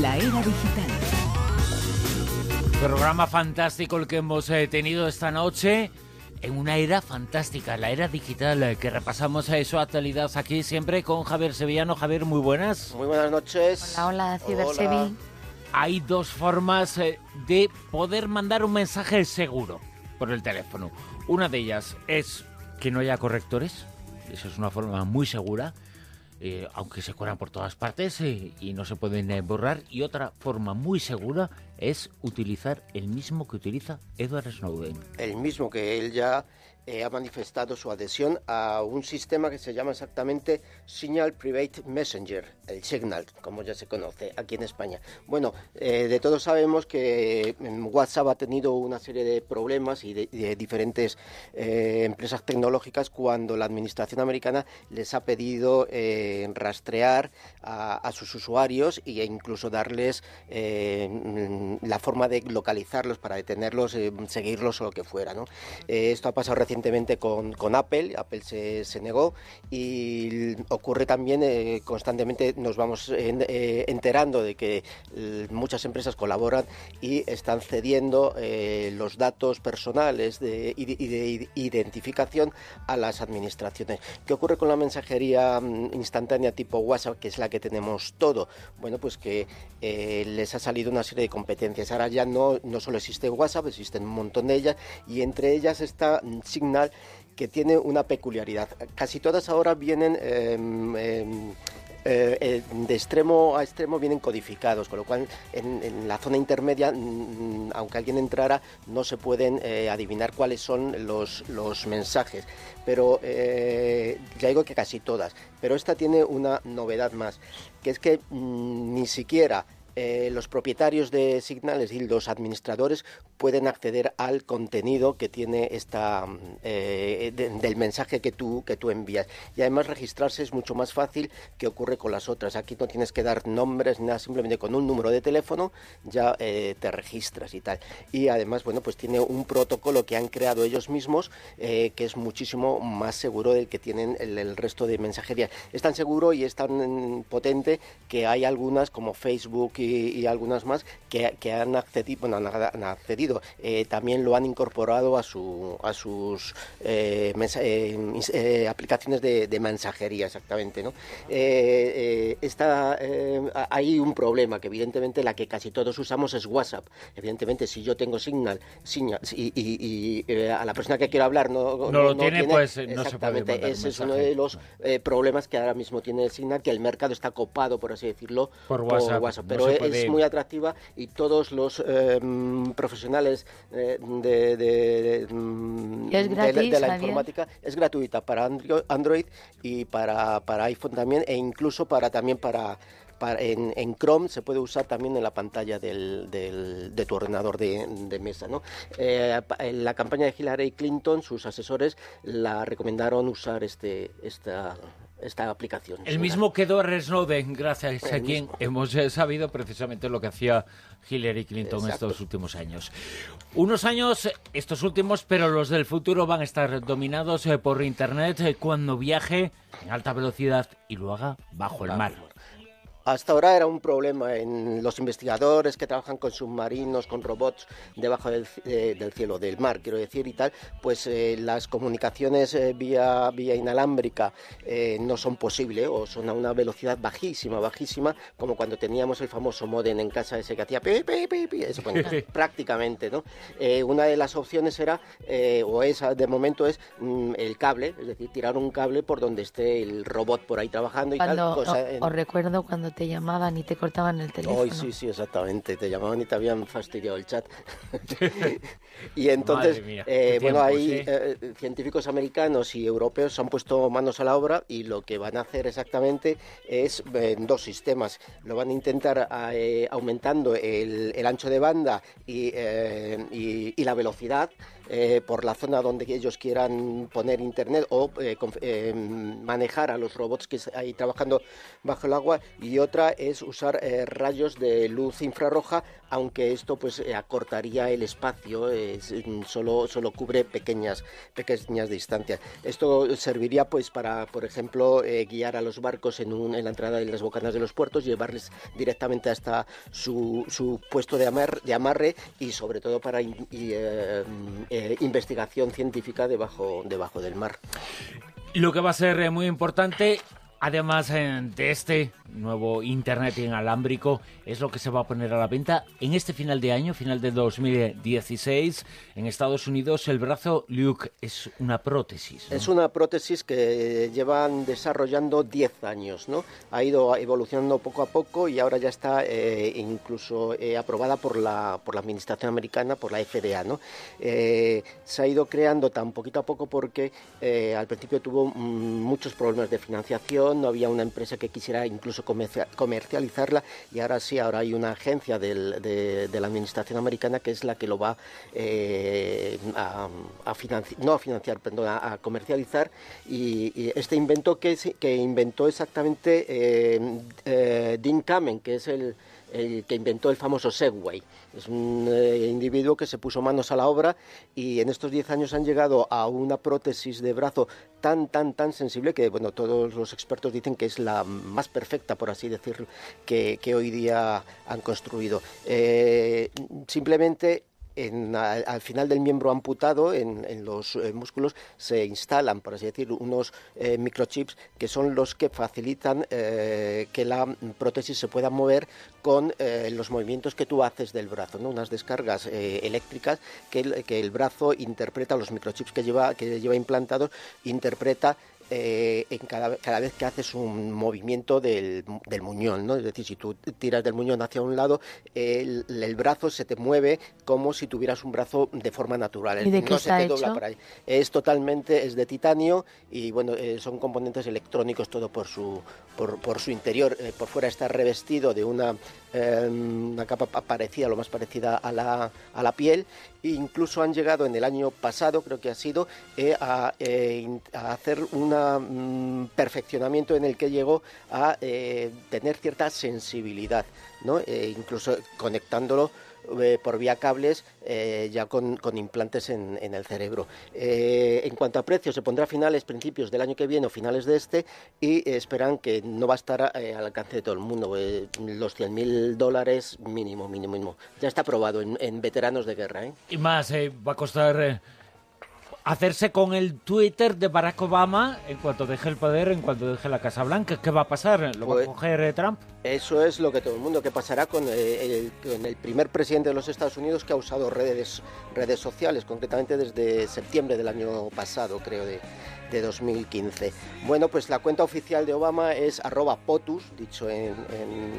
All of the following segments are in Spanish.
La era digital. Programa fantástico el que hemos eh, tenido esta noche en una era fantástica, la era digital, eh, que repasamos a su actualidad aquí siempre con Javier Sevillano. Javier, muy buenas. Muy buenas noches. Hola, hola, Cibersevi. Hay dos formas eh, de poder mandar un mensaje seguro por el teléfono. Una de ellas es que no haya correctores, esa es una forma muy segura. Eh, aunque se cuelan por todas partes y no se pueden borrar. Y otra forma muy segura es utilizar el mismo que utiliza Edward Snowden. El mismo que él ya eh, ha manifestado su adhesión a un sistema que se llama exactamente Signal Private Messenger, el Signal, como ya se conoce aquí en España. Bueno, eh, de todos sabemos que mm, WhatsApp ha tenido una serie de problemas y de, diferentes eh, empresas tecnológicas cuando la administración americana les ha pedido rastrear a, sus usuarios e incluso darles mm, la forma de localizarlos para detenerlos, seguirlos o lo que fuera. ¿no? esto ha pasado recientemente con, con Apple, Apple se, se, negó y ocurre también eh, constantemente, nos vamos eh, enterando de que muchas empresas colaboran y están cediendo eh, los datos personales de, y, de, identificación a las administraciones. ¿Qué ocurre con la mensajería mm, instantánea tipo WhatsApp, que es la que tenemos todo? Bueno, pues que les ha salido una serie de competencias. Ahora ya no, no solo existe WhatsApp, existen un montón de ellas y entre ellas está que tiene una peculiaridad. Casi todas ahora vienen em, em, eh, eh, de extremo a extremo vienen codificados, con lo cual en, la zona intermedia, mm, aunque alguien entrara, no se pueden eh, adivinar cuáles son los, los mensajes. Pero ya digo que casi todas. Pero esta tiene una novedad más, que es que mm, ni siquiera eh, los propietarios de Signales y los administradores pueden acceder al contenido que tiene esta eh, del mensaje que tú que tú envías. Y además registrarse es mucho más fácil que ocurre con las otras. Aquí no tienes que dar nombres nada simplemente con un número de teléfono ya eh, te registras y tal. Y además bueno pues tiene un protocolo que han creado ellos mismos que es muchísimo más seguro del que tienen el, el resto de mensajería. Es tan seguro y es tan potente que hay algunas como Facebook y, algunas más que, han accedido, bueno, han, accedido, eh, también lo han incorporado a, su, a sus eh, eh, aplicaciones de, mensajería, exactamente. ¿no? está, hay un problema, que evidentemente la que casi todos usamos es WhatsApp. Evidentemente, si yo tengo Signal, Signal y, a la persona que quiero hablar no, no, lo tiene, pues no se puede Ese es uno de los problemas que ahora mismo tiene el Signal, que el mercado está copado, por así decirlo, por WhatsApp. Pero es muy atractiva y todos los em, profesionales eh, de, de, de, la informática es gratuita para Android y para, para iPhone también e incluso para también para en, en, Chrome se puede usar también en la pantalla del, del, de tu ordenador de, de mesa. ¿no? Eh, en la campaña de Hillary Clinton, sus asesores la recomendaron usar este, esta, esta aplicación. El mismo quedó Edward Snowden, gracias a quien hemos eh, sabido precisamente lo que hacía Hillary Clinton estos últimos años. Unos años, estos últimos, pero los del futuro van a estar dominados eh, por Internet eh, cuando viaje en alta velocidad y lo haga bajo el mar. Hasta ahora era un problema en los investigadores que trabajan con submarinos, con robots debajo del, eh, cielo, del mar, quiero decir, y tal, pues eh, las comunicaciones eh, vía, vía inalámbrica no son posibles o son a una velocidad bajísima, bajísima, como cuando teníamos el famoso modem en casa ese que hacía pi, pi, pi, pi eso, prácticamente, ¿no? una de las opciones era, o esa de momento es mm, el cable, es decir, tirar un cable por donde esté el robot por ahí trabajando y tal. os recuerdo cuando te llamaban y te cortaban el teléfono. Hoy sí, sí, exactamente. Te llamaban y te habían fastidiado el chat. y entonces, eh, bueno, ahí ¿eh? Eh, científicos americanos y europeos se han puesto manos a la obra y lo que van a hacer exactamente es dos sistemas. Lo van a intentar aumentando el, ancho de banda y, y la velocidad por la zona donde ellos quieran poner internet o manejar a los robots que hay trabajando bajo el agua. Y otra es usar rayos de luz infrarroja aunque esto pues acortaría el espacio solo solo cubre pequeñas pequeñas distancias. Esto serviría pues para por ejemplo guiar a los barcos en, un, en la entrada de las bocanas de los puertos llevarles directamente hasta su, su puesto de, de amarre y sobre todo para eh, eh, investigación científica debajo, debajo del mar. Lo que va a ser eh, muy importante Además de este nuevo Internet inalámbrico, es lo que se va a poner a la venta en este final de año, final de 2016, en Estados Unidos. El brazo Luke es una prótesis. Es una prótesis que llevan desarrollando 10 años, ¿no? Ha ido evolucionando poco a poco y ahora ya está eh, incluso eh, aprobada por la, por la Administración Americana, por la FDA, ¿no? Eh, se ha ido creando tan poquito a poco porque al principio tuvo mm, muchos problemas de financiación no había una empresa que quisiera incluso comercializarla y ahora sí, ahora hay una agencia de, la administración americana que es la que lo va eh, a, financiar, no a financiar, a, comercializar y, este invento que, que inventó exactamente eh, eh, Dean Kamen, que es el el que inventó el famoso Segway. Es un eh, individuo que se puso manos a la obra y en estos 10 años han llegado a una prótesis de brazo tan, tan, tan sensible que, bueno, todos los expertos dicen que es la más perfecta, por así decirlo, que, hoy día han construido. Eh, simplemente al, final del miembro amputado, en, los eh, músculos, se instalan, por así decir, unos eh, microchips que son los que facilitan eh, que la prótesis se pueda mover con los movimientos que tú haces del brazo, unas descargas eléctricas que el, que el brazo interpreta, los microchips que lleva, que lleva implantados, interpreta eh, en cada, cada, vez que haces un movimiento del, del, muñón, ¿no? Es decir, si tú tiras del muñón hacia un lado, el, brazo se te mueve como si tuvieras un brazo de forma natural. ¿Y de no se te dobla por ahí. Es totalmente, es de titanio y bueno, eh, son componentes electrónicos todo por su, por, por su interior. Eh, por fuera está revestido de una, una capa parecida, lo más parecida a la, a la piel. Incluso han llegado en el año pasado, creo que ha sido, a, a hacer un perfeccionamiento en el que llegó a eh, tener cierta sensibilidad, ¿no? Eh, incluso conectándolo eh, por vía cables ya con, implantes en, el cerebro. en cuanto a precios, se pondrá a finales, principios del año que viene o finales de este y esperan que no va a estar al alcance de todo el mundo. los 100.000 dólares mínimo, mínimo, mínimo. Ya está aprobado en, en veteranos de guerra. Y más, va a costar hacerse con el Twitter de Barack Obama en cuanto deje el poder, en cuanto deje la Casa Blanca. ¿Qué va a pasar? ¿Lo va a pues coger eh, Trump? Eso es lo que todo el mundo, ¿qué pasará con eh, el, el, primer presidente de los Estados Unidos que ha usado redes, redes sociales, concretamente desde septiembre del año pasado, creo, de, de 2015. Bueno, pues la cuenta oficial de Obama es arroba POTUS, dicho en,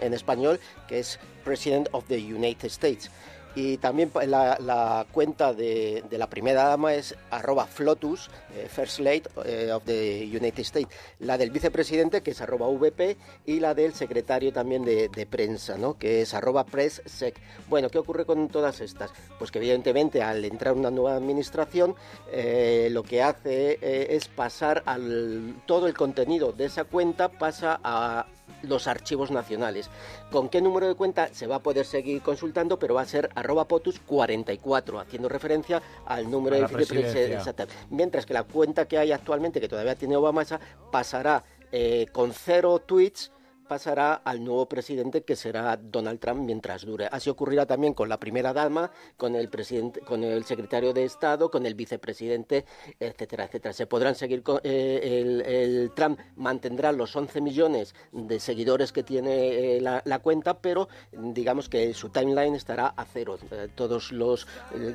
en español, que es President of the United States. Y también la, cuenta de, la primera dama es arroba flotus, eh, First Lady eh, of the United States. La del vicepresidente, que es arroba VP, y la del secretario también de, prensa, ¿no? que es arroba presssec. Bueno, ¿qué ocurre con todas estas? Pues que evidentemente al entrar una nueva administración, eh, lo que hace es pasar al, todo el contenido de esa cuenta, pasa a los archivos nacionales. ¿Con qué número de cuenta se va a poder seguir consultando? Pero va a ser arroba potus 44, haciendo referencia al número de vicepresidente. Mientras que la cuenta que hay actualmente, que todavía tiene Obama, pasará eh, con cero tweets pasará al nuevo presidente que será Donald Trump mientras dure. Así ocurrirá también con la primera dama, con el presidente, con el secretario de Estado, con el vicepresidente, etcétera, etcétera. Se podrán seguir con eh, el, Trump mantendrá los 11 millones de seguidores que tiene eh, la, cuenta, pero digamos que su timeline estará a cero. Eh, todos los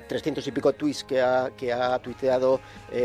300 y pico tweets que ha, que ha tuiteado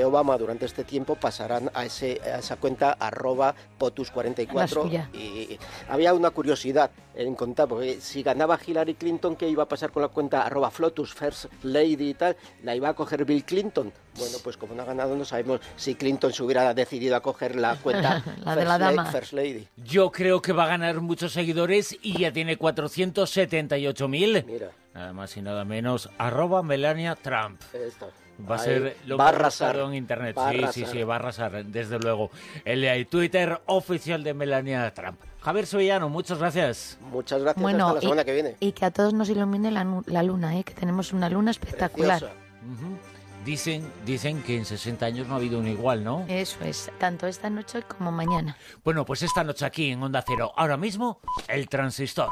Obama durante este tiempo pasarán a, ese, a esa cuenta arroba potus44 y había una curiosidad en contar, porque si ganaba Hillary Clinton, ¿qué iba a pasar con la cuenta arroba Flotus, First Lady y tal? ¿La iba a coger Bill Clinton? Bueno, pues como no ha ganado, no sabemos si Clinton se hubiera decidido a coger la cuenta la de la dama. First Lady. Yo creo que va a ganar muchos seguidores y ya tiene 478.000. Mira. Nada más y nada menos, arroba Melania Trump. Está. Va a ser lo va arrasar, en internet. va sí, sí, arrasar. sí, va a arrasar, desde luego. El eh, Twitter oficial de Melania Trump. Javier Sevillano, muchas gracias. Muchas gracias. Bueno, hasta la y, semana que viene. y que a todos nos ilumine la, la luna, ¿eh? que tenemos una luna espectacular. Dicen, dicen que en 60 años no ha habido un igual, ¿no? Eso es, tanto esta noche como mañana. Bueno, pues esta noche aquí en Onda Cero, ahora mismo, el transistor.